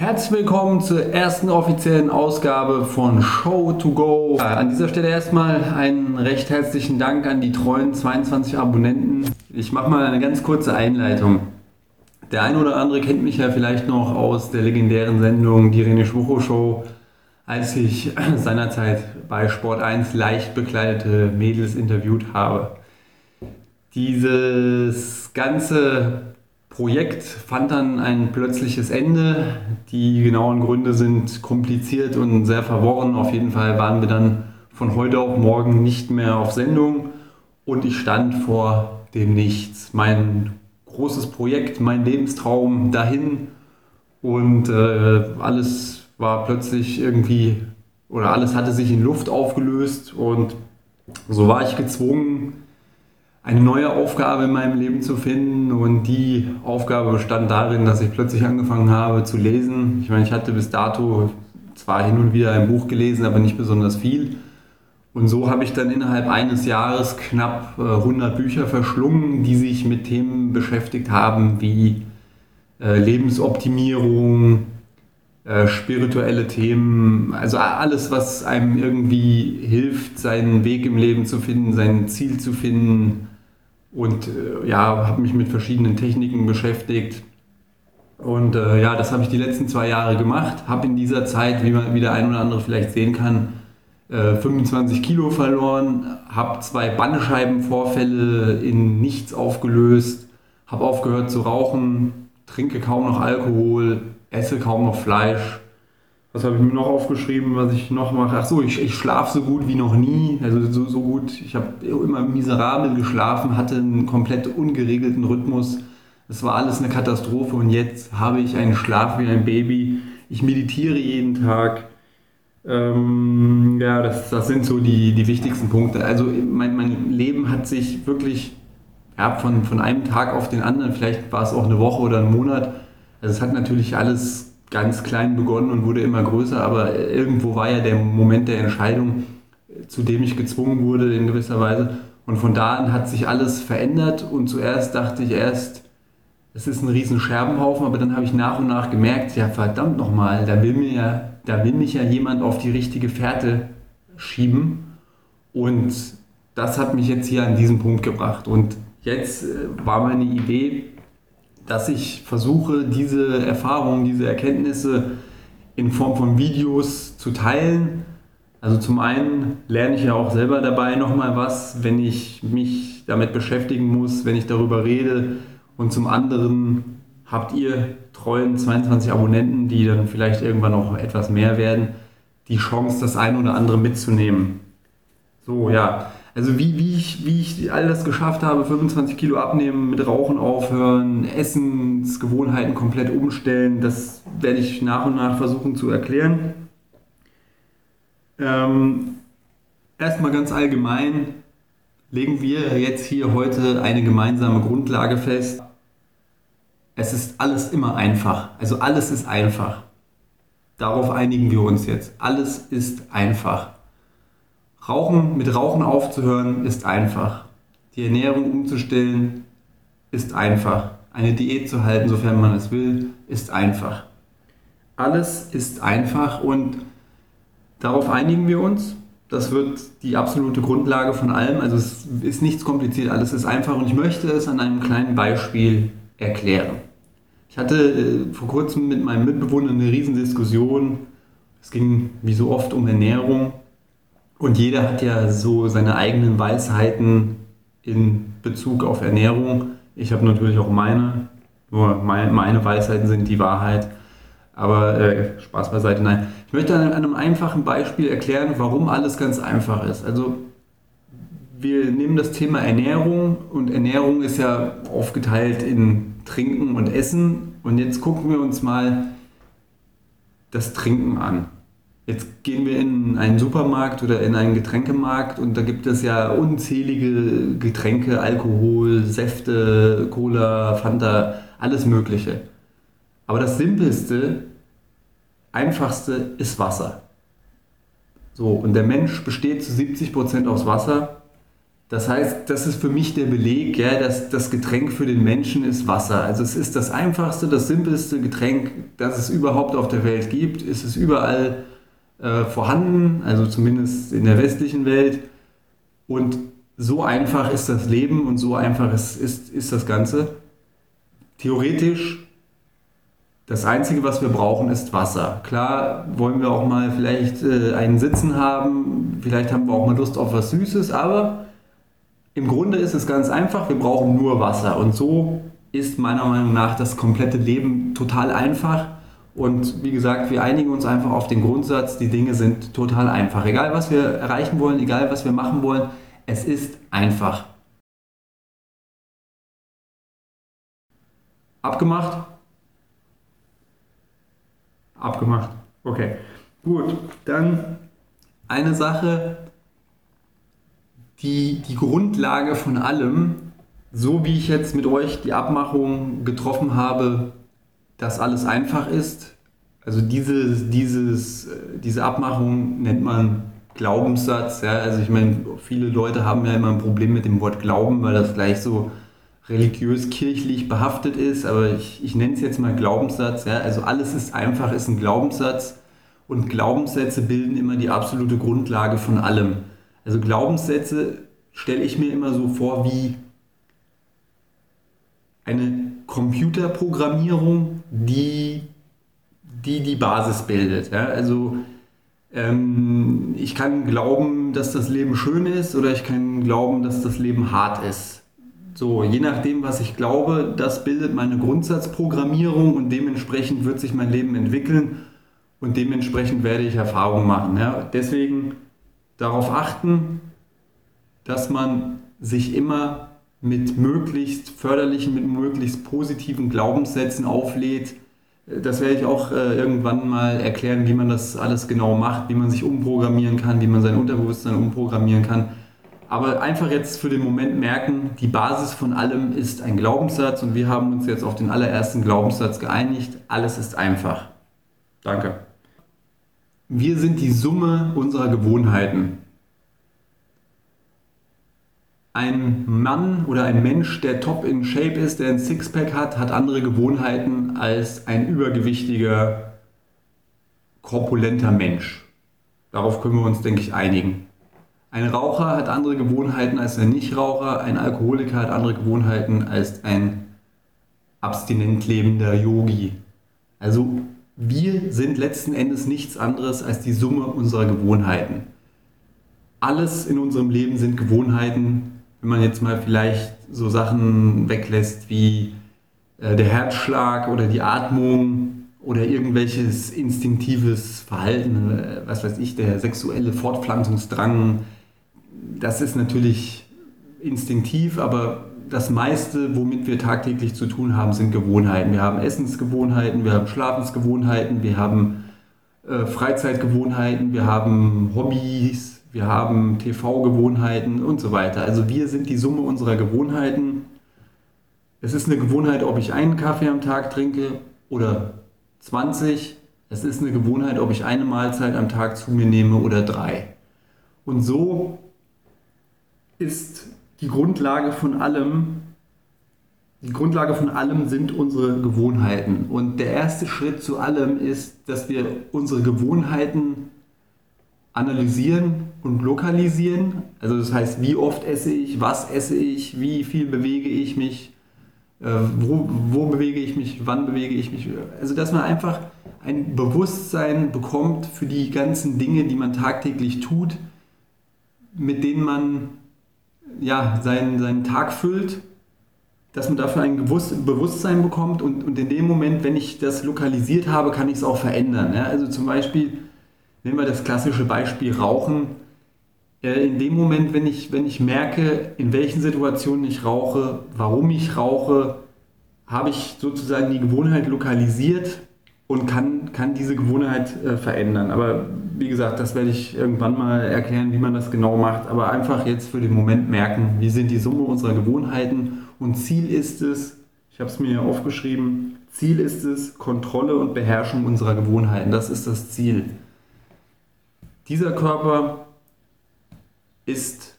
Herzlich willkommen zur ersten offiziellen Ausgabe von Show to Go. Äh, an dieser Stelle erstmal einen recht herzlichen Dank an die treuen 22 Abonnenten. Ich mache mal eine ganz kurze Einleitung. Der eine oder andere kennt mich ja vielleicht noch aus der legendären Sendung Die René Schwucho Show, als ich seinerzeit bei Sport 1 leicht bekleidete Mädels interviewt habe. Dieses ganze Projekt fand dann ein plötzliches Ende. Die genauen Gründe sind kompliziert und sehr verworren. Auf jeden Fall waren wir dann von heute auf morgen nicht mehr auf Sendung und ich stand vor dem Nichts. Mein großes Projekt, mein Lebenstraum dahin und äh, alles war plötzlich irgendwie oder alles hatte sich in Luft aufgelöst und so war ich gezwungen, eine neue Aufgabe in meinem Leben zu finden und die Aufgabe bestand darin, dass ich plötzlich angefangen habe zu lesen. Ich meine, ich hatte bis dato zwar hin und wieder ein Buch gelesen, aber nicht besonders viel. Und so habe ich dann innerhalb eines Jahres knapp 100 äh, Bücher verschlungen, die sich mit Themen beschäftigt haben wie äh, Lebensoptimierung, äh, spirituelle Themen, also alles, was einem irgendwie hilft, seinen Weg im Leben zu finden, sein Ziel zu finden. Und äh, ja, habe mich mit verschiedenen Techniken beschäftigt. Und äh, ja, das habe ich die letzten zwei Jahre gemacht. Habe in dieser Zeit, wie, man, wie der ein oder andere vielleicht sehen kann, 25 Kilo verloren, habe zwei Bandscheibenvorfälle in nichts aufgelöst, habe aufgehört zu rauchen, trinke kaum noch Alkohol, esse kaum noch Fleisch. Was habe ich mir noch aufgeschrieben, was ich noch mache? Ach so, ich, ich schlafe so gut wie noch nie. Also so, so gut. Ich habe immer miserabel geschlafen, hatte einen komplett ungeregelten Rhythmus. Es war alles eine Katastrophe und jetzt habe ich einen Schlaf wie ein Baby. Ich meditiere jeden Tag. Ähm, ja, das, das sind so die, die wichtigsten Punkte. Also mein, mein Leben hat sich wirklich ja, von, von einem Tag auf den anderen, vielleicht war es auch eine Woche oder ein Monat, also es hat natürlich alles ganz klein begonnen und wurde immer größer, aber irgendwo war ja der Moment der Entscheidung, zu dem ich gezwungen wurde in gewisser Weise. Und von da an hat sich alles verändert und zuerst dachte ich erst, es ist ein riesen Scherbenhaufen, aber dann habe ich nach und nach gemerkt, ja verdammt nochmal, da will mir ja, da will mich ja jemand auf die richtige Fährte schieben und das hat mich jetzt hier an diesen Punkt gebracht und jetzt äh, war meine Idee, dass ich versuche, diese Erfahrungen, diese Erkenntnisse in Form von Videos zu teilen. Also zum einen lerne ich ja auch selber dabei nochmal was, wenn ich mich damit beschäftigen muss, wenn ich darüber rede. Und zum anderen habt ihr treuen 22 Abonnenten, die dann vielleicht irgendwann noch etwas mehr werden, die Chance, das eine oder andere mitzunehmen. So, ja. Also wie, wie, ich, wie ich all das geschafft habe, 25 Kilo abnehmen, mit Rauchen aufhören, Essensgewohnheiten komplett umstellen, das werde ich nach und nach versuchen zu erklären. Ähm, erstmal ganz allgemein legen wir jetzt hier heute eine gemeinsame Grundlage fest. Es ist alles immer einfach. Also alles ist einfach. Darauf einigen wir uns jetzt. Alles ist einfach. Rauchen, mit Rauchen aufzuhören ist einfach. Die Ernährung umzustellen ist einfach. Eine Diät zu halten, sofern man es will, ist einfach. Alles ist einfach und darauf einigen wir uns. Das wird die absolute Grundlage von allem. Also es ist nichts kompliziert, alles ist einfach und ich möchte es an einem kleinen Beispiel erklären. Ich hatte äh, vor kurzem mit meinem Mitbewohner eine Riesendiskussion. Es ging wie so oft um Ernährung und jeder hat ja so seine eigenen Weisheiten in Bezug auf Ernährung. Ich habe natürlich auch meine. Nur meine, meine Weisheiten sind die Wahrheit. Aber äh, Spaß beiseite, nein. Ich möchte an einem einfachen Beispiel erklären, warum alles ganz einfach ist. Also wir nehmen das Thema Ernährung und Ernährung ist ja aufgeteilt in Trinken und Essen. Und jetzt gucken wir uns mal das Trinken an. Jetzt gehen wir in einen Supermarkt oder in einen Getränkemarkt und da gibt es ja unzählige Getränke, Alkohol, Säfte, Cola, Fanta, alles Mögliche. Aber das Simpelste, Einfachste ist Wasser. So, und der Mensch besteht zu 70% aus Wasser. Das heißt, das ist für mich der Beleg, ja, dass das Getränk für den Menschen ist Wasser. Also es ist das einfachste, das simpelste Getränk, das es überhaupt auf der Welt gibt. Es ist überall äh, vorhanden, also zumindest in der westlichen Welt. Und so einfach ist das Leben und so einfach ist, ist, ist das Ganze. Theoretisch, das Einzige, was wir brauchen, ist Wasser. Klar wollen wir auch mal vielleicht äh, einen Sitzen haben, vielleicht haben wir auch mal Lust auf was Süßes, aber im Grunde ist es ganz einfach, wir brauchen nur Wasser. Und so ist meiner Meinung nach das komplette Leben total einfach. Und wie gesagt, wir einigen uns einfach auf den Grundsatz, die Dinge sind total einfach. Egal was wir erreichen wollen, egal was wir machen wollen, es ist einfach. Abgemacht? Abgemacht. Okay. Gut, dann eine Sache, die, die Grundlage von allem, so wie ich jetzt mit euch die Abmachung getroffen habe, dass alles einfach ist. Also diese, dieses, diese Abmachung nennt man Glaubenssatz. Ja? Also ich meine, viele Leute haben ja immer ein Problem mit dem Wort Glauben, weil das gleich so religiös-kirchlich behaftet ist, aber ich, ich nenne es jetzt mal Glaubenssatz. Ja? Also alles ist einfach, ist ein Glaubenssatz und Glaubenssätze bilden immer die absolute Grundlage von allem. Also Glaubenssätze stelle ich mir immer so vor wie eine Computerprogrammierung, die die, die Basis bildet. Ja? Also ähm, ich kann glauben, dass das Leben schön ist oder ich kann glauben, dass das Leben hart ist. So, je nachdem, was ich glaube, das bildet meine Grundsatzprogrammierung und dementsprechend wird sich mein Leben entwickeln und dementsprechend werde ich Erfahrungen machen. Ja? Deswegen darauf achten, dass man sich immer mit möglichst förderlichen, mit möglichst positiven Glaubenssätzen auflädt. Das werde ich auch äh, irgendwann mal erklären, wie man das alles genau macht, wie man sich umprogrammieren kann, wie man sein Unterbewusstsein umprogrammieren kann. Aber einfach jetzt für den Moment merken, die Basis von allem ist ein Glaubenssatz und wir haben uns jetzt auf den allerersten Glaubenssatz geeinigt. Alles ist einfach. Danke. Wir sind die Summe unserer Gewohnheiten. Ein Mann oder ein Mensch, der top in Shape ist, der ein Sixpack hat, hat andere Gewohnheiten als ein übergewichtiger, korpulenter Mensch. Darauf können wir uns, denke ich, einigen. Ein Raucher hat andere Gewohnheiten als ein Nichtraucher, ein Alkoholiker hat andere Gewohnheiten als ein abstinent lebender Yogi. Also wir sind letzten Endes nichts anderes als die Summe unserer Gewohnheiten. Alles in unserem Leben sind Gewohnheiten. Wenn man jetzt mal vielleicht so Sachen weglässt wie äh, der Herzschlag oder die Atmung oder irgendwelches instinktives Verhalten, äh, was weiß ich, der sexuelle Fortpflanzungsdrang, das ist natürlich instinktiv, aber das meiste, womit wir tagtäglich zu tun haben, sind Gewohnheiten. Wir haben Essensgewohnheiten, wir haben Schlafensgewohnheiten, wir haben äh, Freizeitgewohnheiten, wir haben Hobbys, wir haben TV-Gewohnheiten und so weiter. Also wir sind die Summe unserer Gewohnheiten. Es ist eine Gewohnheit, ob ich einen Kaffee am Tag trinke oder 20. Es ist eine Gewohnheit, ob ich eine Mahlzeit am Tag zu mir nehme oder drei. Und so ist die Grundlage von allem, die Grundlage von allem sind unsere Gewohnheiten. Und der erste Schritt zu allem ist, dass wir unsere Gewohnheiten analysieren und lokalisieren. Also das heißt, wie oft esse ich, was esse ich, wie viel bewege ich mich, äh, wo, wo bewege ich mich, wann bewege ich mich. Also dass man einfach ein Bewusstsein bekommt für die ganzen Dinge, die man tagtäglich tut, mit denen man ja, seinen, seinen Tag füllt, dass man dafür ein Bewusstsein bekommt und, und in dem Moment, wenn ich das lokalisiert habe, kann ich es auch verändern. Ja? Also zum Beispiel, nehmen wir das klassische Beispiel Rauchen. Äh, in dem Moment, wenn ich, wenn ich merke, in welchen Situationen ich rauche, warum ich rauche, habe ich sozusagen die Gewohnheit lokalisiert und kann, kann diese Gewohnheit äh, verändern. Aber wie gesagt, das werde ich irgendwann mal erklären, wie man das genau macht. Aber einfach jetzt für den Moment merken, wie sind die Summe unserer Gewohnheiten und Ziel ist es, ich habe es mir hier aufgeschrieben, Ziel ist es, Kontrolle und Beherrschung unserer Gewohnheiten. Das ist das Ziel. Dieser Körper ist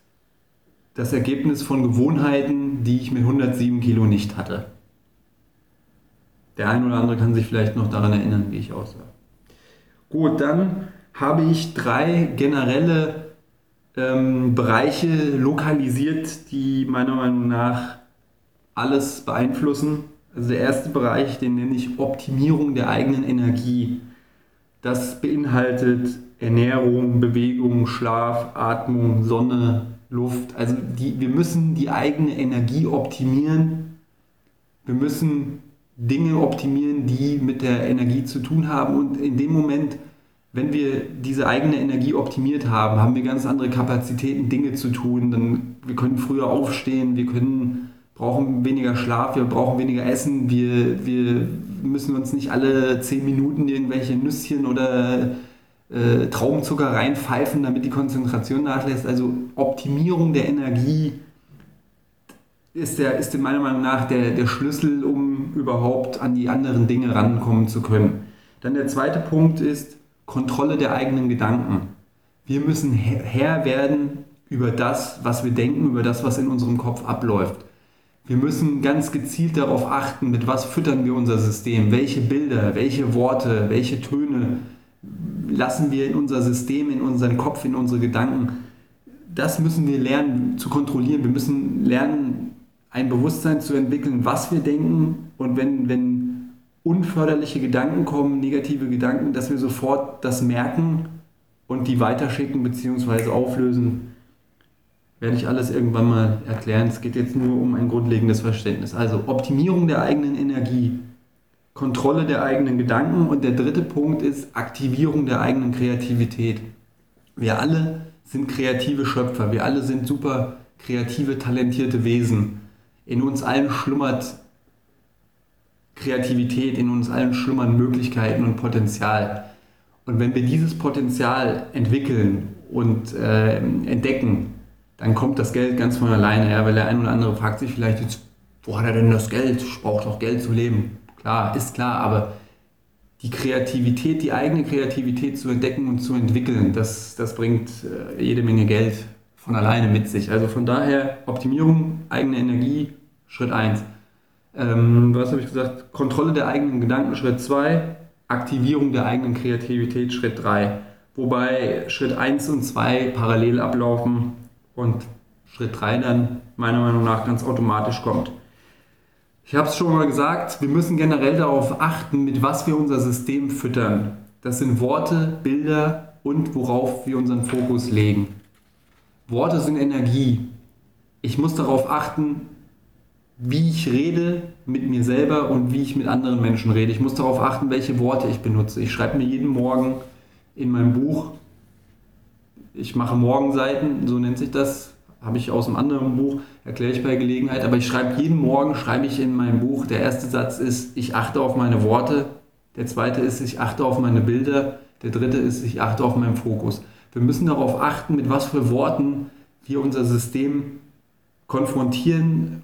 das Ergebnis von Gewohnheiten, die ich mit 107 Kilo nicht hatte. Der ein oder andere kann sich vielleicht noch daran erinnern, wie ich aussah. Gut, dann habe ich drei generelle ähm, Bereiche lokalisiert, die meiner Meinung nach alles beeinflussen. Also der erste Bereich, den nenne ich Optimierung der eigenen Energie. Das beinhaltet Ernährung, Bewegung, Schlaf, Atmung, Sonne, Luft. Also die, wir müssen die eigene Energie optimieren. Wir müssen Dinge optimieren, die mit der Energie zu tun haben. Und in dem Moment, wenn wir diese eigene Energie optimiert haben, haben wir ganz andere Kapazitäten, Dinge zu tun. Dann, wir können früher aufstehen, wir können, brauchen weniger Schlaf, wir brauchen weniger Essen, wir, wir müssen uns nicht alle zehn Minuten irgendwelche Nüsschen oder äh, Traubenzucker reinpfeifen, damit die Konzentration nachlässt. Also Optimierung der Energie ist, der, ist meiner Meinung nach der, der Schlüssel, um überhaupt an die anderen Dinge rankommen zu können. Dann der zweite Punkt ist Kontrolle der eigenen Gedanken. Wir müssen Herr werden über das, was wir denken, über das, was in unserem Kopf abläuft. Wir müssen ganz gezielt darauf achten, mit was füttern wir unser System, welche Bilder, welche Worte, welche Töne lassen wir in unser System, in unseren Kopf, in unsere Gedanken. Das müssen wir lernen zu kontrollieren. Wir müssen lernen, ein Bewusstsein zu entwickeln, was wir denken und wenn, wenn unförderliche Gedanken kommen, negative Gedanken, dass wir sofort das merken und die weiterschicken bzw. auflösen, werde ich alles irgendwann mal erklären. Es geht jetzt nur um ein grundlegendes Verständnis. Also Optimierung der eigenen Energie, Kontrolle der eigenen Gedanken und der dritte Punkt ist Aktivierung der eigenen Kreativität. Wir alle sind kreative Schöpfer, wir alle sind super kreative, talentierte Wesen in uns allen schlummert Kreativität, in uns allen schlummern Möglichkeiten und Potenzial. Und wenn wir dieses Potenzial entwickeln und äh, entdecken, dann kommt das Geld ganz von alleine, ja, weil der ein oder andere fragt sich vielleicht jetzt, wo hat er denn das Geld? Ich brauche doch Geld zu leben. Klar, ist klar, aber die Kreativität, die eigene Kreativität zu entdecken und zu entwickeln, das, das bringt äh, jede Menge Geld von alleine mit sich. Also von daher Optimierung, eigene Energie, Schritt 1. Ähm, was habe ich gesagt? Kontrolle der eigenen Gedanken, Schritt 2. Aktivierung der eigenen Kreativität, Schritt 3. Wobei Schritt 1 und 2 parallel ablaufen und Schritt 3 dann meiner Meinung nach ganz automatisch kommt. Ich habe es schon mal gesagt, wir müssen generell darauf achten, mit was wir unser System füttern. Das sind Worte, Bilder und worauf wir unseren Fokus legen. Worte sind Energie. Ich muss darauf achten, wie ich rede mit mir selber und wie ich mit anderen Menschen rede. Ich muss darauf achten, welche Worte ich benutze. Ich schreibe mir jeden Morgen in meinem Buch, ich mache Morgenseiten, so nennt sich das, habe ich aus einem anderen Buch, erkläre ich bei Gelegenheit, aber ich schreibe jeden Morgen, schreibe ich in meinem Buch, der erste Satz ist, ich achte auf meine Worte, der zweite ist, ich achte auf meine Bilder, der dritte ist, ich achte auf meinen Fokus. Wir müssen darauf achten, mit was für Worten wir unser System konfrontieren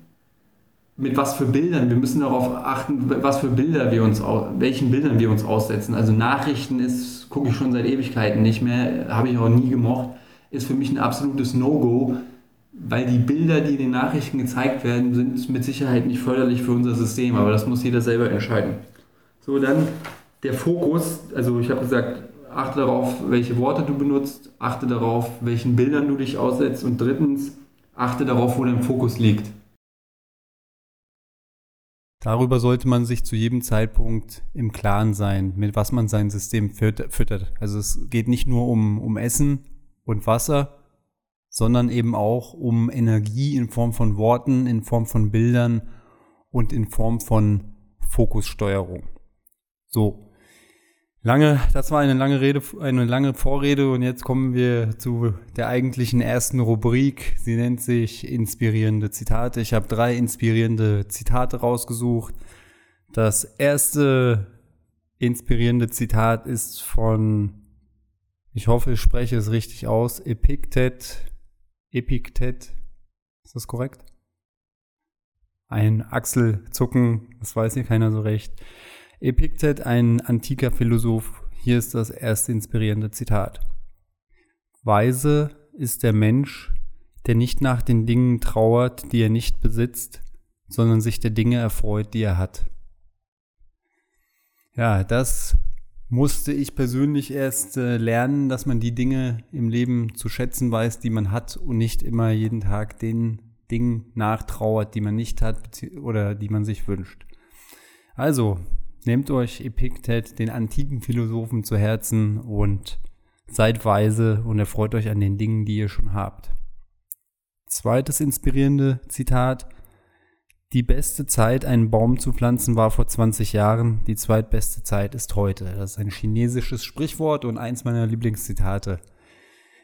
mit was für Bildern. Wir müssen darauf achten, was für Bilder wir uns, welchen Bildern wir uns aussetzen. Also Nachrichten ist, gucke ich schon seit Ewigkeiten nicht mehr, habe ich auch nie gemocht, ist für mich ein absolutes No-Go, weil die Bilder, die in den Nachrichten gezeigt werden, sind mit Sicherheit nicht förderlich für unser System, aber das muss jeder selber entscheiden. So, dann der Fokus, also ich habe gesagt, achte darauf, welche Worte du benutzt, achte darauf, welchen Bildern du dich aussetzt und drittens, achte darauf, wo dein Fokus liegt. Darüber sollte man sich zu jedem Zeitpunkt im Klaren sein, mit was man sein System füttert. Also es geht nicht nur um, um Essen und Wasser, sondern eben auch um Energie in Form von Worten, in Form von Bildern und in Form von Fokussteuerung. So, Lange, das war eine lange Rede, eine lange Vorrede und jetzt kommen wir zu der eigentlichen ersten Rubrik. Sie nennt sich inspirierende Zitate. Ich habe drei inspirierende Zitate rausgesucht. Das erste inspirierende Zitat ist von, ich hoffe, ich spreche es richtig aus, Epiktet. Epiktet. Ist das korrekt? Ein Achselzucken, das weiß hier keiner so recht. Epiktet, ein antiker Philosoph, hier ist das erste inspirierende Zitat. Weise ist der Mensch, der nicht nach den Dingen trauert, die er nicht besitzt, sondern sich der Dinge erfreut, die er hat. Ja, das musste ich persönlich erst äh, lernen, dass man die Dinge im Leben zu schätzen weiß, die man hat und nicht immer jeden Tag den Dingen nachtrauert, die man nicht hat oder die man sich wünscht. Also, nehmt euch Epiktet, den antiken Philosophen, zu Herzen und seid weise und erfreut euch an den Dingen, die ihr schon habt. Zweites inspirierende Zitat. Die beste Zeit, einen Baum zu pflanzen, war vor 20 Jahren. Die zweitbeste Zeit ist heute. Das ist ein chinesisches Sprichwort und eins meiner Lieblingszitate.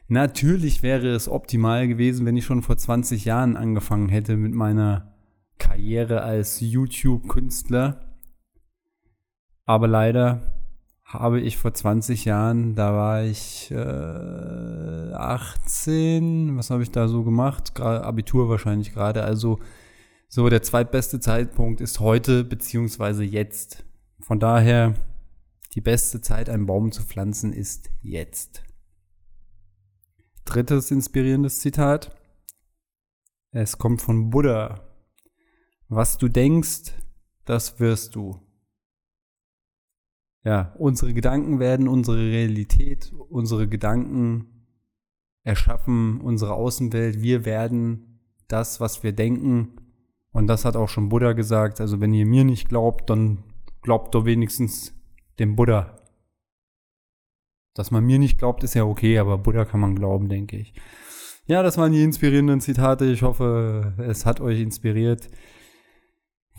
Natürlich wäre es optimal gewesen, wenn ich schon vor 20 Jahren angefangen hätte mit meiner Karriere als YouTube-Künstler. Aber leider habe ich vor 20 Jahren, da war ich äh, 18, was habe ich da so gemacht? Abitur wahrscheinlich gerade. Also so der zweitbeste Zeitpunkt ist heute beziehungsweise jetzt. Von daher, die beste Zeit, einen Baum zu pflanzen, ist jetzt. Drittes inspirierendes Zitat. Es kommt von Buddha. Was du denkst, das wirst du ja, unsere Gedanken werden unsere Realität, unsere Gedanken erschaffen unsere Außenwelt, wir werden das, was wir denken. Und das hat auch schon Buddha gesagt. Also wenn ihr mir nicht glaubt, dann glaubt doch wenigstens dem Buddha. Dass man mir nicht glaubt, ist ja okay, aber Buddha kann man glauben, denke ich. Ja, das waren die inspirierenden Zitate. Ich hoffe, es hat euch inspiriert.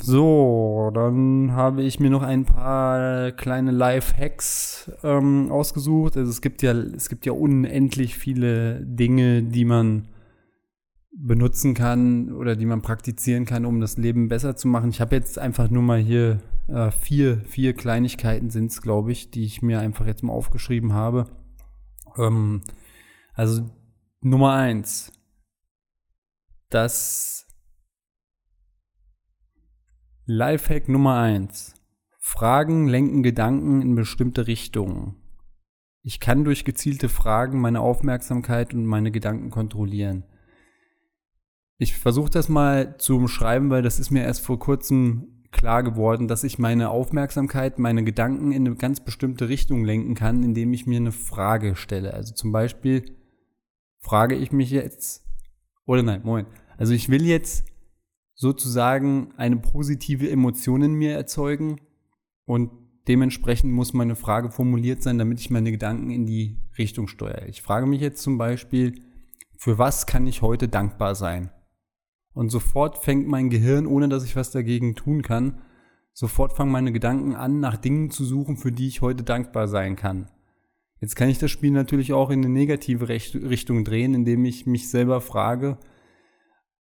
So, dann habe ich mir noch ein paar kleine Live-Hacks ähm, ausgesucht. Also es gibt ja, es gibt ja unendlich viele Dinge, die man benutzen kann oder die man praktizieren kann, um das Leben besser zu machen. Ich habe jetzt einfach nur mal hier äh, vier, vier Kleinigkeiten sind es, glaube ich, die ich mir einfach jetzt mal aufgeschrieben habe. Ähm, also Nummer eins, das Lifehack Nummer 1. Fragen lenken Gedanken in bestimmte Richtungen. Ich kann durch gezielte Fragen meine Aufmerksamkeit und meine Gedanken kontrollieren. Ich versuche das mal zu umschreiben, weil das ist mir erst vor kurzem klar geworden, dass ich meine Aufmerksamkeit, meine Gedanken in eine ganz bestimmte Richtung lenken kann, indem ich mir eine Frage stelle. Also zum Beispiel frage ich mich jetzt, oder nein, Moment. Also ich will jetzt sozusagen eine positive Emotion in mir erzeugen und dementsprechend muss meine Frage formuliert sein, damit ich meine Gedanken in die Richtung steuere. Ich frage mich jetzt zum Beispiel, für was kann ich heute dankbar sein? Und sofort fängt mein Gehirn, ohne dass ich was dagegen tun kann, sofort fangen meine Gedanken an, nach Dingen zu suchen, für die ich heute dankbar sein kann. Jetzt kann ich das Spiel natürlich auch in eine negative Richtung drehen, indem ich mich selber frage,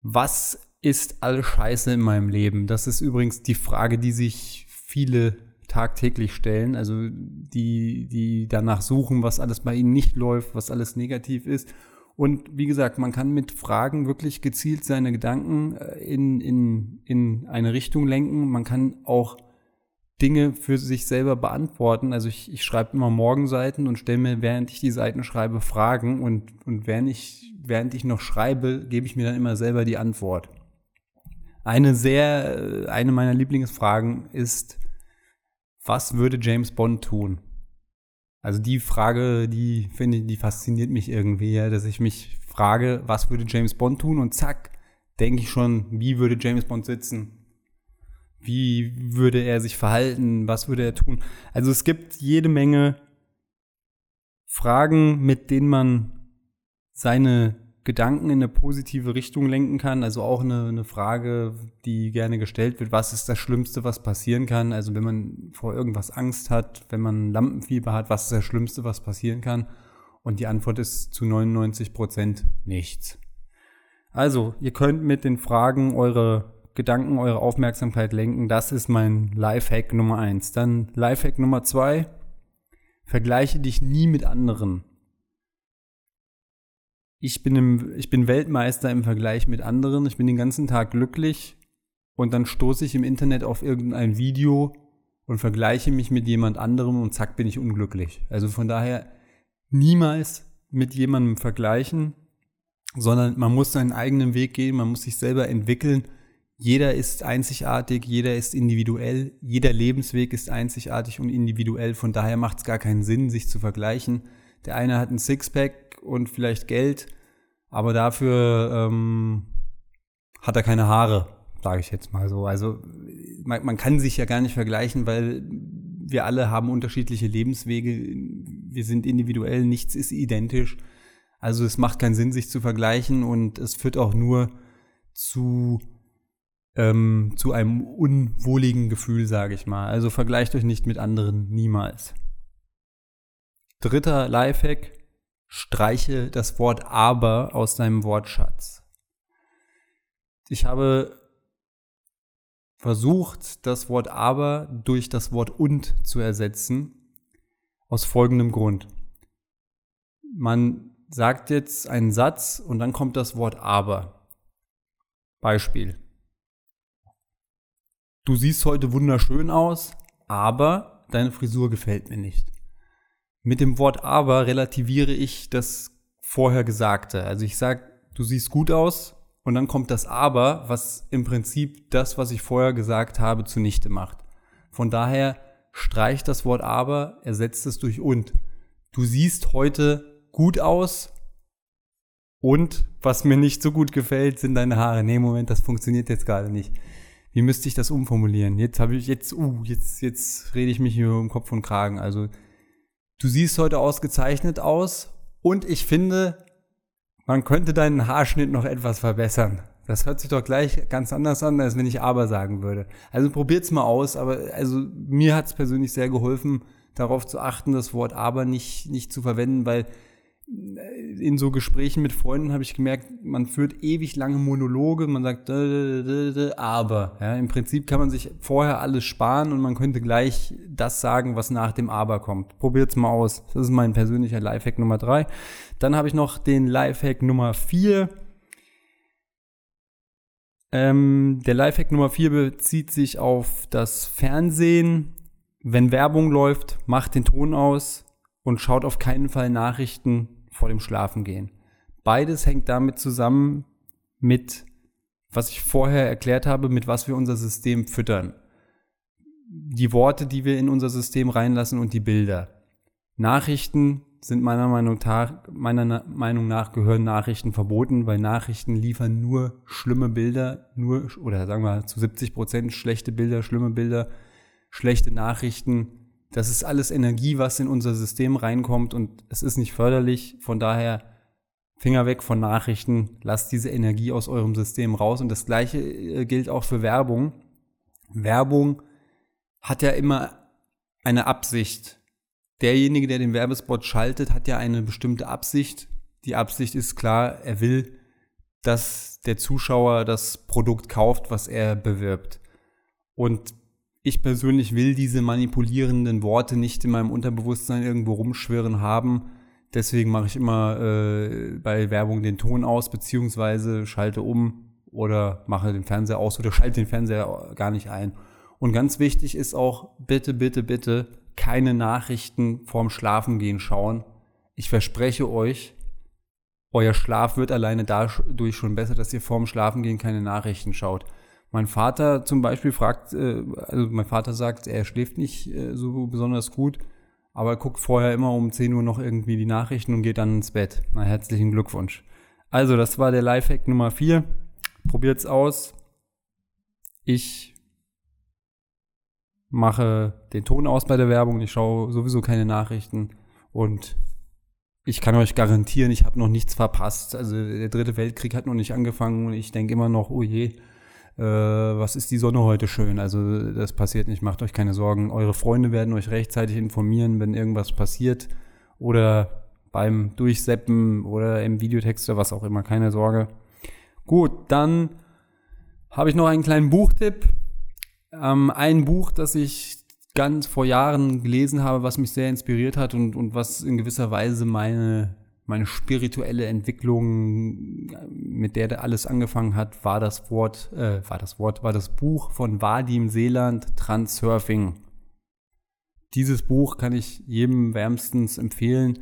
was ist alles scheiße in meinem Leben? Das ist übrigens die Frage, die sich viele tagtäglich stellen, also die, die danach suchen, was alles bei ihnen nicht läuft, was alles negativ ist. Und wie gesagt, man kann mit Fragen wirklich gezielt seine Gedanken äh, in, in, in eine Richtung lenken. Man kann auch Dinge für sich selber beantworten. Also ich, ich schreibe immer Morgenseiten und stelle mir, während ich die Seiten schreibe, Fragen und, und während, ich, während ich noch schreibe, gebe ich mir dann immer selber die Antwort. Eine sehr, eine meiner Lieblingsfragen ist, was würde James Bond tun? Also die Frage, die finde ich, die fasziniert mich irgendwie, ja, dass ich mich frage, was würde James Bond tun? Und zack, denke ich schon, wie würde James Bond sitzen? Wie würde er sich verhalten? Was würde er tun? Also es gibt jede Menge Fragen, mit denen man seine Gedanken in eine positive Richtung lenken kann. Also auch eine, eine Frage, die gerne gestellt wird, was ist das Schlimmste, was passieren kann? Also wenn man vor irgendwas Angst hat, wenn man Lampenfieber hat, was ist das Schlimmste, was passieren kann? Und die Antwort ist zu 99 Prozent nichts. Also, ihr könnt mit den Fragen eure Gedanken, eure Aufmerksamkeit lenken. Das ist mein Lifehack Nummer eins. Dann Lifehack Nummer zwei. Vergleiche dich nie mit anderen ich bin, im, ich bin Weltmeister im Vergleich mit anderen, ich bin den ganzen Tag glücklich und dann stoße ich im Internet auf irgendein Video und vergleiche mich mit jemand anderem und zack bin ich unglücklich. Also von daher niemals mit jemandem vergleichen. sondern man muss seinen eigenen Weg gehen, man muss sich selber entwickeln. Jeder ist einzigartig, jeder ist individuell, jeder Lebensweg ist einzigartig und individuell. Von daher macht es gar keinen Sinn, sich zu vergleichen. Der eine hat ein Sixpack und vielleicht Geld, aber dafür ähm, hat er keine Haare, sage ich jetzt mal so. Also man, man kann sich ja gar nicht vergleichen, weil wir alle haben unterschiedliche Lebenswege. Wir sind individuell, nichts ist identisch. Also es macht keinen Sinn, sich zu vergleichen und es führt auch nur zu, ähm, zu einem unwohligen Gefühl, sage ich mal. Also vergleicht euch nicht mit anderen, niemals. Dritter Lifehack, streiche das Wort aber aus deinem Wortschatz. Ich habe versucht, das Wort aber durch das Wort und zu ersetzen, aus folgendem Grund. Man sagt jetzt einen Satz und dann kommt das Wort aber. Beispiel. Du siehst heute wunderschön aus, aber deine Frisur gefällt mir nicht. Mit dem Wort aber relativiere ich das vorher Gesagte. Also ich sage, du siehst gut aus und dann kommt das aber, was im Prinzip das, was ich vorher gesagt habe, zunichte macht. Von daher streich das Wort aber, ersetzt es durch und. Du siehst heute gut aus. Und was mir nicht so gut gefällt, sind deine Haare. Nee, Moment, das funktioniert jetzt gerade nicht. Wie müsste ich das umformulieren? Jetzt habe ich jetzt, uh, jetzt, jetzt rede ich mich hier um Kopf und Kragen. Also, du siehst heute ausgezeichnet aus und ich finde, man könnte deinen Haarschnitt noch etwas verbessern. Das hört sich doch gleich ganz anders an, als wenn ich aber sagen würde. Also probiert's mal aus, aber also mir hat's persönlich sehr geholfen, darauf zu achten, das Wort aber nicht, nicht zu verwenden, weil in so Gesprächen mit Freunden habe ich gemerkt, man führt ewig lange Monologe, man sagt aber. Ja, Im Prinzip kann man sich vorher alles sparen und man könnte gleich das sagen, was nach dem aber kommt. Probiert's mal aus. Das ist mein persönlicher Lifehack Nummer drei. Dann habe ich noch den Lifehack Nummer vier. Ähm, der Lifehack Nummer vier bezieht sich auf das Fernsehen. Wenn Werbung läuft, macht den Ton aus und schaut auf keinen Fall Nachrichten vor dem Schlafengehen. Beides hängt damit zusammen mit, was ich vorher erklärt habe, mit was wir unser System füttern. Die Worte, die wir in unser System reinlassen und die Bilder. Nachrichten sind meiner Meinung nach, meiner Meinung nach gehören Nachrichten verboten, weil Nachrichten liefern nur schlimme Bilder, nur, oder sagen wir zu 70 Prozent schlechte Bilder, schlimme Bilder, schlechte Nachrichten, das ist alles Energie, was in unser System reinkommt und es ist nicht förderlich. Von daher Finger weg von Nachrichten, lasst diese Energie aus eurem System raus. Und das gleiche äh, gilt auch für Werbung. Werbung hat ja immer eine Absicht. Derjenige, der den Werbespot schaltet, hat ja eine bestimmte Absicht. Die Absicht ist klar, er will, dass der Zuschauer das Produkt kauft, was er bewirbt. Und ich persönlich will diese manipulierenden Worte nicht in meinem Unterbewusstsein irgendwo rumschwirren haben. Deswegen mache ich immer äh, bei Werbung den Ton aus, beziehungsweise schalte um oder mache den Fernseher aus oder schalte den Fernseher gar nicht ein. Und ganz wichtig ist auch, bitte, bitte, bitte keine Nachrichten vorm Schlafengehen schauen. Ich verspreche euch, euer Schlaf wird alleine dadurch schon besser, dass ihr vorm Schlafengehen keine Nachrichten schaut. Mein Vater zum Beispiel fragt, äh, also mein Vater sagt, er schläft nicht äh, so besonders gut, aber er guckt vorher immer um 10 Uhr noch irgendwie die Nachrichten und geht dann ins Bett. Na, herzlichen Glückwunsch. Also, das war der Lifehack Nummer 4. Probiert's aus. Ich mache den Ton aus bei der Werbung. Ich schaue sowieso keine Nachrichten und ich kann euch garantieren, ich habe noch nichts verpasst. Also der dritte Weltkrieg hat noch nicht angefangen und ich denke immer noch, oh je, äh, was ist die Sonne heute schön. Also das passiert nicht, macht euch keine Sorgen. Eure Freunde werden euch rechtzeitig informieren, wenn irgendwas passiert oder beim Durchseppen oder im Videotext oder was auch immer, keine Sorge. Gut, dann habe ich noch einen kleinen Buchtipp. Ähm, ein Buch, das ich ganz vor Jahren gelesen habe, was mich sehr inspiriert hat und, und was in gewisser Weise meine meine spirituelle Entwicklung, mit der alles angefangen hat, war das Wort, äh, war das Wort, war das Buch von Vadim Seeland, Transurfing. Dieses Buch kann ich jedem wärmstens empfehlen.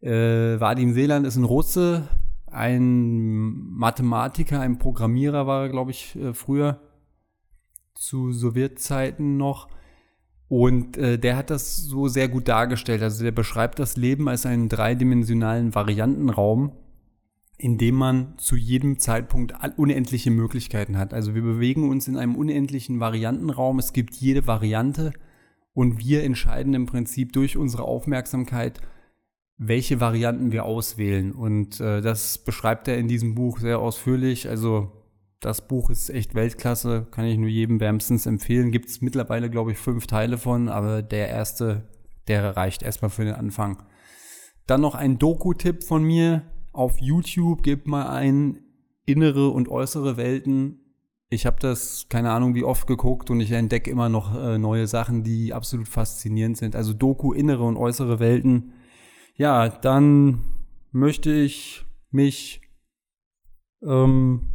Äh, Vadim Seeland ist ein Russe, ein Mathematiker, ein Programmierer war er, glaube ich, äh, früher zu Sowjetzeiten noch. Und äh, der hat das so sehr gut dargestellt. Also der beschreibt das Leben als einen dreidimensionalen Variantenraum, in dem man zu jedem Zeitpunkt unendliche Möglichkeiten hat. Also wir bewegen uns in einem unendlichen Variantenraum. Es gibt jede Variante und wir entscheiden im Prinzip durch unsere Aufmerksamkeit, welche Varianten wir auswählen. Und äh, das beschreibt er in diesem Buch sehr ausführlich. Also das Buch ist echt Weltklasse, kann ich nur jedem wärmstens empfehlen. Gibt es mittlerweile, glaube ich, fünf Teile von, aber der erste, der reicht erstmal für den Anfang. Dann noch ein Doku-Tipp von mir. Auf YouTube gebt mal ein innere und äußere Welten. Ich habe das, keine Ahnung, wie oft geguckt und ich entdecke immer noch äh, neue Sachen, die absolut faszinierend sind. Also Doku, innere und äußere Welten ja, dann möchte ich mich ähm,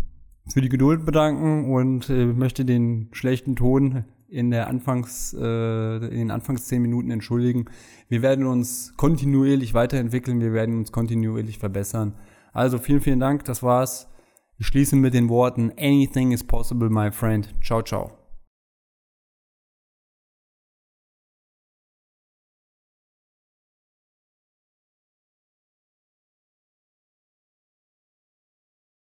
für die Geduld bedanken und äh, möchte den schlechten Ton in der Anfangs, äh, in den Anfangs zehn Minuten entschuldigen. Wir werden uns kontinuierlich weiterentwickeln, wir werden uns kontinuierlich verbessern. Also vielen, vielen Dank, das war's. Ich schließe mit den Worten Anything is possible, my friend. Ciao, ciao.